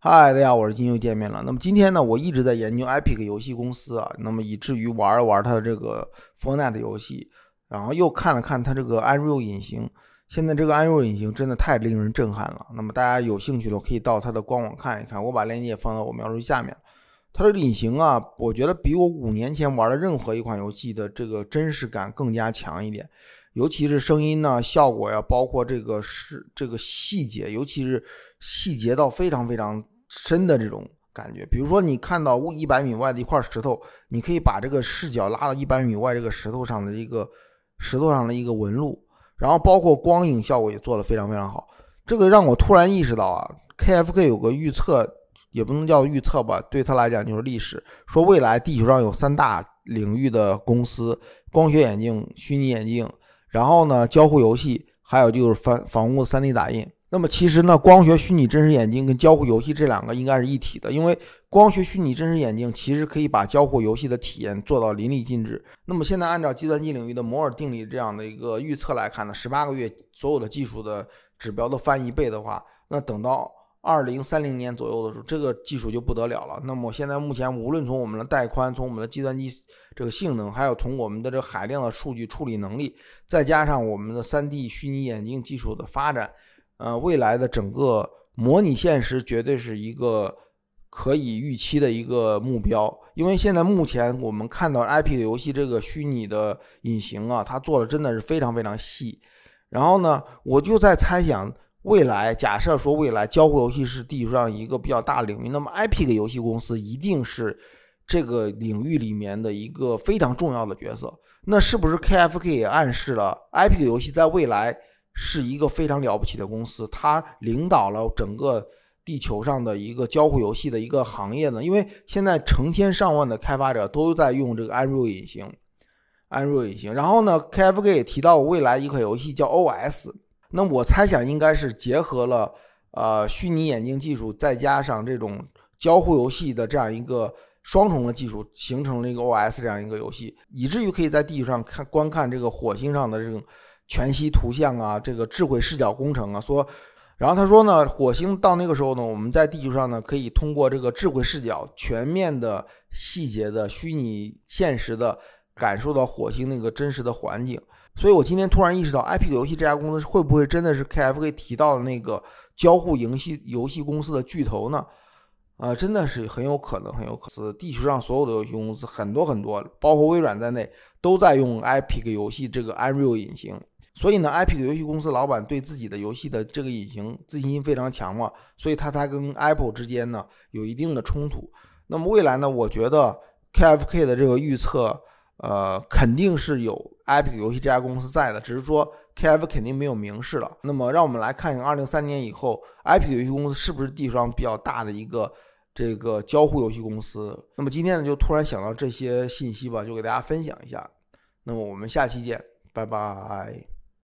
嗨，大家好，我是金又见面了。那么今天呢，我一直在研究 Epic 游戏公司啊，那么以至于玩了玩它的这个 Fortnite 游戏，然后又看了看它这个 Unreal 引擎。现在这个 Unreal 引擎真的太令人震撼了。那么大家有兴趣的可以到它的官网看一看，我把链接放到我描述下面。它的引擎啊，我觉得比我五年前玩的任何一款游戏的这个真实感更加强一点，尤其是声音呢、效果呀，包括这个是这个细节，尤其是。细节到非常非常深的这种感觉，比如说你看到一百米外的一块石头，你可以把这个视角拉到一百米外这个石头上的一个石头上的一个纹路，然后包括光影效果也做得非常非常好。这个让我突然意识到啊，KFK 有个预测，也不能叫预测吧，对他来讲就是历史，说未来地球上有三大领域的公司：光学眼镜、虚拟眼镜，然后呢交互游戏，还有就是房房屋 3D 打印。那么其实呢，光学虚拟真实眼镜跟交互游戏这两个应该是一体的，因为光学虚拟真实眼镜其实可以把交互游戏的体验做到淋漓尽致。那么现在按照计算机领域的摩尔定律这样的一个预测来看呢，十八个月所有的技术的指标都翻一倍的话，那等到二零三零年左右的时候，这个技术就不得了了。那么现在目前无论从我们的带宽，从我们的计算机这个性能，还有从我们的这海量的数据处理能力，再加上我们的三 D 虚拟眼镜技术的发展。呃，未来的整个模拟现实绝对是一个可以预期的一个目标，因为现在目前我们看到 IP 游戏这个虚拟的隐形啊，它做的真的是非常非常细。然后呢，我就在猜想，未来假设说未来交互游戏是地球上一个比较大领域，那么 IP 的游戏公司一定是这个领域里面的一个非常重要的角色。那是不是 KFK 也暗示了 IP 游戏在未来？是一个非常了不起的公司，它领导了整个地球上的一个交互游戏的一个行业呢。因为现在成千上万的开发者都在用这个 Unreal 引擎，Unreal 引擎。然后呢，KFK 也提到未来一款游戏叫 OS，那我猜想应该是结合了呃虚拟眼镜技术，再加上这种交互游戏的这样一个双重的技术，形成了一个 OS 这样一个游戏，以至于可以在地球上看观看这个火星上的这种。全息图像啊，这个智慧视角工程啊，说，然后他说呢，火星到那个时候呢，我们在地球上呢，可以通过这个智慧视角，全面的、细节的、虚拟现实的感受到火星那个真实的环境。所以我今天突然意识到，IP 游戏这家公司会不会真的是 KFK 提到的那个交互游戏游戏公司的巨头呢？啊，真的是很有可能，很有可能。地球上所有的游戏公司很多很多，包括微软在内，都在用 Epic 游戏这个 Unreal 引擎。所以呢，Epic 游戏公司老板对自己的游戏的这个引擎自信心非常强嘛，所以他才跟 Apple 之间呢有一定的冲突。那么未来呢，我觉得 KFK 的这个预测，呃，肯定是有 Epic 游戏这家公司在的，只是说 KF 肯定没有明示了。那么让我们来看一看二零三年以后，Epic 游戏公司是不是地球上比较大的一个这个交互游戏公司？那么今天呢，就突然想到这些信息吧，就给大家分享一下。那么我们下期见，拜拜。